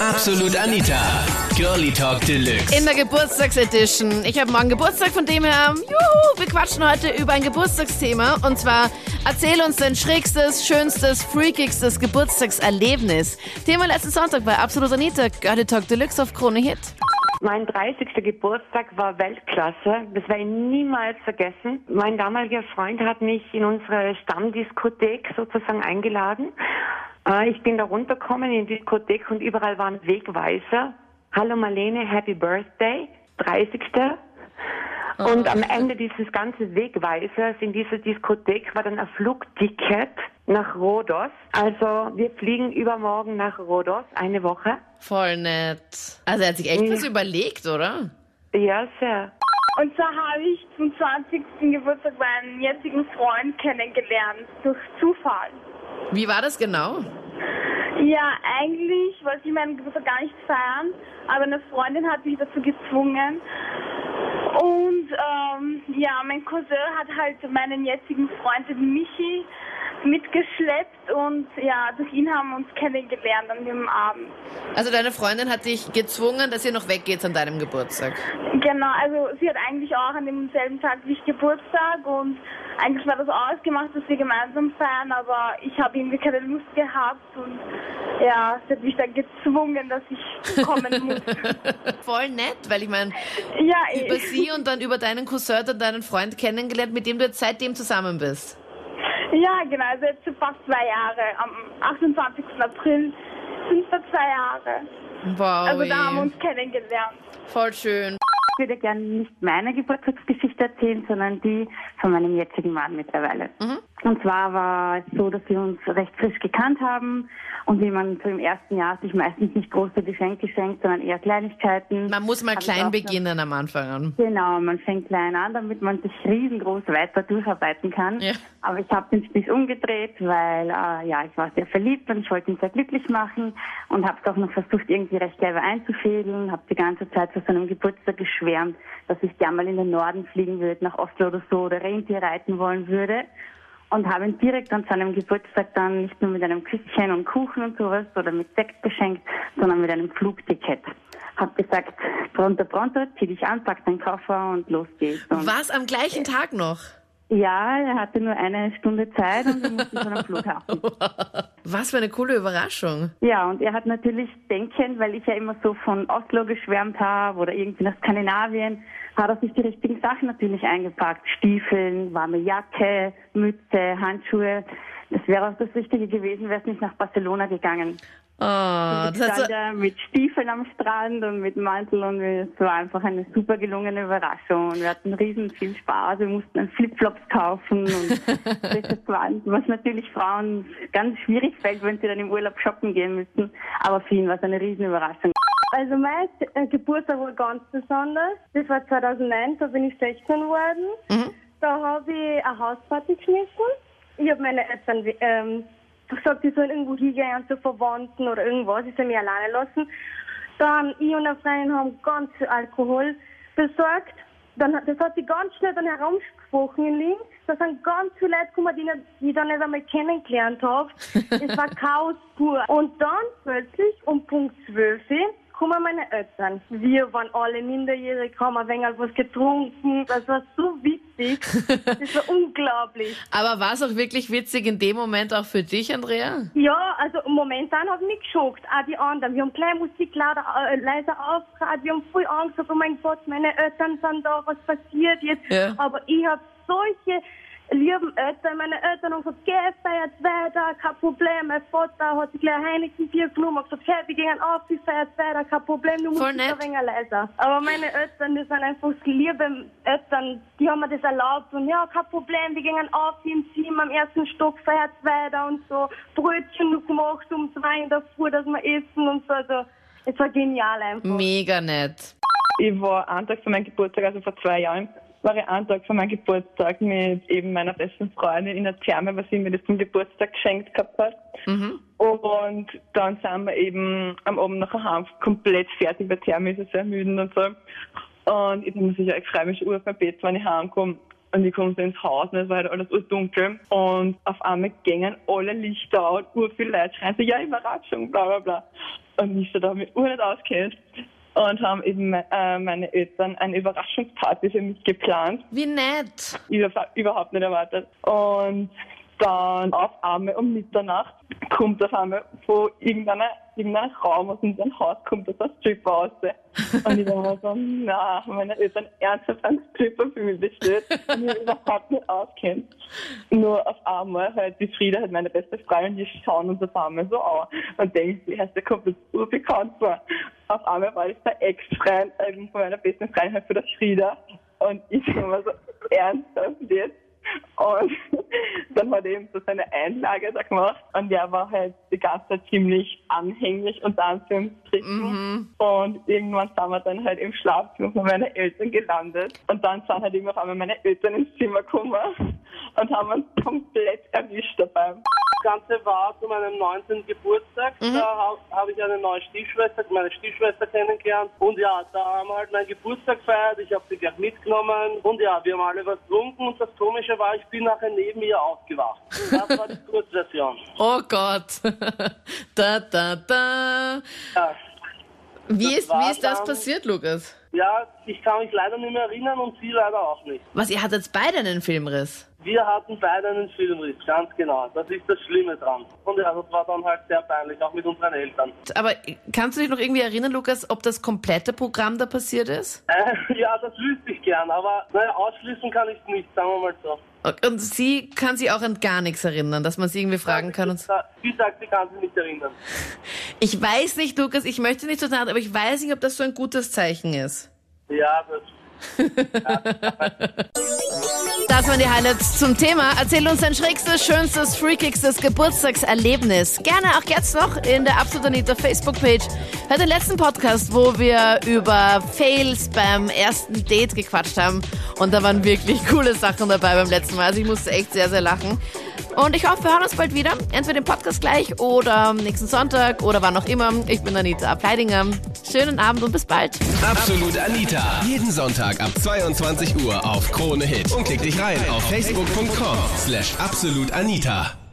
Absolut Anita. Girlie Talk Deluxe. In der Geburtstagsedition. Ich habe morgen Geburtstag, von dem her, juhu, wir quatschen heute über ein Geburtstagsthema. Und zwar, erzähl uns dein schrägstes, schönstes, freakigstes Geburtstagserlebnis. Thema letzten Sonntag bei Absolut Anita. Girlie Talk Deluxe auf Krone Hit. Mein 30. Geburtstag war Weltklasse. Das werde ich niemals vergessen. Mein damaliger Freund hat mich in unsere Stammdiskothek sozusagen eingeladen. Äh, Ich bin da runtergekommen in die Diskothek und überall waren Wegweiser. Hallo Marlene, Happy Birthday, 30. Und am Ende dieses ganzen Wegweisers in dieser Diskothek war dann ein Flugticket nach Rhodos. Also wir fliegen übermorgen nach Rhodos, eine Woche. Voll nett. Also er hat sich echt was überlegt, oder? Ja, sehr. Und zwar habe ich zum 20. Geburtstag meinen jetzigen Freund kennengelernt, durch Zufall. Wie war das genau? Ja, eigentlich wollte ich meinen Geburtstag gar nicht feiern, aber eine Freundin hat mich dazu gezwungen. Und ähm, ja, mein Cousin hat halt meinen jetzigen Freund, den Michi, mitgeschleppt und ja, durch ihn haben wir uns kennengelernt an dem Abend. Also deine Freundin hat dich gezwungen, dass ihr noch weggeht an deinem Geburtstag. Genau, also sie hat eigentlich auch an demselben Tag wie ich Geburtstag und eigentlich war das ausgemacht, dass wir gemeinsam feiern, aber ich habe irgendwie keine Lust gehabt und ja, sie hat mich dann gezwungen, dass ich kommen muss. Voll nett, weil ich meine, ja, über ich, sie und dann über deinen Cousin und deinen Freund kennengelernt, mit dem du jetzt seitdem zusammen bist. Ja, genau, also jetzt sind fast zwei Jahre. Am 28. April sind es zwei Jahre. Wow. Also da haben wir uns kennengelernt. Voll schön. Ich würde gerne nicht meine Geburtstagsgeschichte erzählen, sondern die von meinem jetzigen Mann mittlerweile. Und zwar war es so, dass wir uns recht frisch gekannt haben und wie man so im ersten Jahr sich meistens nicht große Geschenke schenkt, sondern eher Kleinigkeiten. Man muss mal klein beginnen am Anfang an. Genau, man fängt klein an, damit man sich riesengroß weiter durcharbeiten kann. Ja. Aber ich habe den Spieß umgedreht, weil äh, ja, ich war sehr verliebt und ich wollte ihn sehr glücklich machen und habe es auch noch versucht, irgendwie recht clever einzufädeln, habe die ganze Zeit zu seinem Geburtstag geschwärmt, dass ich gerne mal in den Norden fliegen würde, nach Oslo oder so, oder Rentier reiten wollen würde. Und habe ihn direkt an seinem Geburtstag dann nicht nur mit einem Küsschen und Kuchen und sowas oder mit Sekt beschenkt, sondern mit einem Flugticket. Hab gesagt, pronto, pronto, zieh dich an, pack deinen Koffer und los geht's. Und Was am gleichen Tag noch? Ja, er hatte nur eine Stunde Zeit und wir mussten schon am Flughafen. Was für eine coole Überraschung. Ja, und er hat natürlich denkend, weil ich ja immer so von Oslo geschwärmt habe oder irgendwie nach Skandinavien, hat er sich die richtigen Sachen natürlich eingepackt. Stiefeln, warme Jacke, Mütze, Handschuhe. Das wäre auch das Richtige gewesen, wäre es nicht nach Barcelona gegangen. Oh, das ich stand da mit Stiefeln am Strand und mit Mantel und es war einfach eine super gelungene Überraschung. Und wir hatten riesen viel Spaß. Wir mussten dann Flipflops kaufen und frische Gewand, was natürlich Frauen ganz schwierig fällt, wenn sie dann im Urlaub shoppen gehen müssen. Aber für ihn war es eine riesen Überraschung. Also mein äh, Geburtstag war ganz besonders. Das war 2009, da bin ich 16 geworden. Da habe ich eine Hausparty geschmissen. Ich habe meine Eltern ähm, gesagt, sie sollen irgendwo hingehen zu Verwandten oder irgendwas. Sie sollen mich alleine lassen. Dann ich und eine Freundin haben ganz viel Alkohol besorgt. Dann, das hat sich ganz schnell dann herumgesprochen in Linz. Da sind ganz viele Leute gekommen, die, nicht, die ich dann nicht einmal kennengelernt habe. Es war Chaos pur. Und dann plötzlich um Punkt 12 kommen meine Eltern. Wir waren alle minderjährig, haben ein wenig was getrunken. Das war so witzig. Das war unglaublich. aber war es auch wirklich witzig in dem Moment auch für dich, Andrea? Ja, also momentan hat mich geschockt. Auch die anderen. Wir haben gleich Musik lauter, äh, leiser aufgehört. Wir haben voll Angst oh mein Gott, meine Eltern sind da, was passiert jetzt? Ja. Aber ich habe solche lieben Eltern. Meine Eltern haben gesagt, geh, feiert weiter, kein Problem. Mein Vater hat sich gleich ein Heineken-Bier genommen und gesagt, hey, wir gehen auf, wir feiert weiter, kein Problem, du musst ein wenig leiser. Aber meine Eltern, die sind einfach liebe Eltern, die haben mir das erlaubt und ja, kein Problem, wir gehen auf im Zimmer am ersten Stock, feiert weiter und so. Brötchen noch gemacht um zwei in der Früh, dass wir essen und so. Also, es war genial einfach. Mega nett. Ich war einen Tag vor meinem Geburtstag, also vor zwei Jahren, war ich einen Tag vor meinem Geburtstag mit eben meiner besten Freundin in der Therme, was sie mir das zum Geburtstag geschenkt gehabt hat. Und dann sind wir eben am Abend nachher heim, komplett fertig, bei Therme ist es sehr müde und so. Und ich muss ich, ja, ich freue mich schon auf mein Bett, wenn ich heimkomme. Und ich komme so ins Haus und es war halt alles dunkel. Und auf einmal gingen alle Lichter aus, ur viele Leute schreien so, ja, Überraschung, bla bla bla. Und ich so da mich ur nicht auskennt und haben eben äh, meine Eltern eine Überraschungsparty für mich geplant. Wie nett. Ich habe überhaupt nicht erwartet. Und dann auf einmal um Mitternacht kommt auf einmal von irgendeiner, irgendeinem Raum aus unserem Haus kommt das ein Stripper raus. Und ich war so, na, meine Eltern ernsthaft einen Stripper für mich bestellt und ich überhaupt nicht auskennt. Nur auf einmal halt die Frieda, halt meine beste Freundin, die schauen uns auf einmal so an und denken, die heißt, der kommt jetzt urbekannt vor. Auf einmal war ich der Ex-Freund von meiner besten Freundin halt für der Frieda und ich war so ernsthaft jetzt und dann hat er eben so seine Einlage da gemacht und der war halt die ganze Zeit ziemlich anhänglich und Anführungsstrichen. Mhm. Und irgendwann sind wir dann halt im Schlafzimmer von meinen Eltern gelandet und dann sind halt immer auf einmal meine Eltern ins Zimmer gekommen und haben uns komplett erwischt dabei. Das Ganze war zu meinem 19. Geburtstag. Mhm. Da habe hab ich eine neue Stiefschwester, meine Stiefschwester kennengelernt. Und ja, da haben wir halt meinen Geburtstag gefeiert. Ich habe sie gleich mitgenommen. Und ja, wir haben alle was getrunken. Und das Komische war, ich bin nachher neben ihr aufgewacht. Das war die Kurzversion. oh Gott. da, da, da. Ja. Wie ist, wie ist das passiert, Lukas? Ja, ich kann mich leider nicht mehr erinnern und sie leider auch nicht. Was, ihr hattet beide einen Filmriss? Wir hatten beide einen Filmriss, ganz genau. Das ist das Schlimme dran. Und ja, das war dann halt sehr peinlich, auch mit unseren Eltern. Aber kannst du dich noch irgendwie erinnern, Lukas, ob das komplette Programm da passiert ist? Äh, ja, das wüsste ich gern, aber naja, ausschließen kann ich es nicht, sagen wir mal so. Und sie kann sich auch an gar nichts erinnern, dass man sie irgendwie fragen kann. Und sie sagt, sie kann sich nicht erinnern. Ich weiß nicht, Lukas, ich möchte nicht so sagen, aber ich weiß nicht, ob das so ein gutes Zeichen ist. Ja, das das waren die Highlights zum Thema. Erzähl uns dein schrägstes, schönstes, freakigstes Geburtstagserlebnis. Gerne auch jetzt noch in der Absolut Anita Facebook-Page. Hör den letzten Podcast, wo wir über Fails beim ersten Date gequatscht haben. Und da waren wirklich coole Sachen dabei beim letzten Mal. Also ich musste echt sehr, sehr lachen. Und ich hoffe, wir hören uns bald wieder. Entweder im Podcast gleich oder nächsten Sonntag oder wann auch immer. Ich bin Anita Ableidinger. Schönen Abend und bis bald. Absolut Anita. Jeden Sonntag ab 22 Uhr auf Krone Hit. Und klick dich rein auf facebook.com slash absolutanita.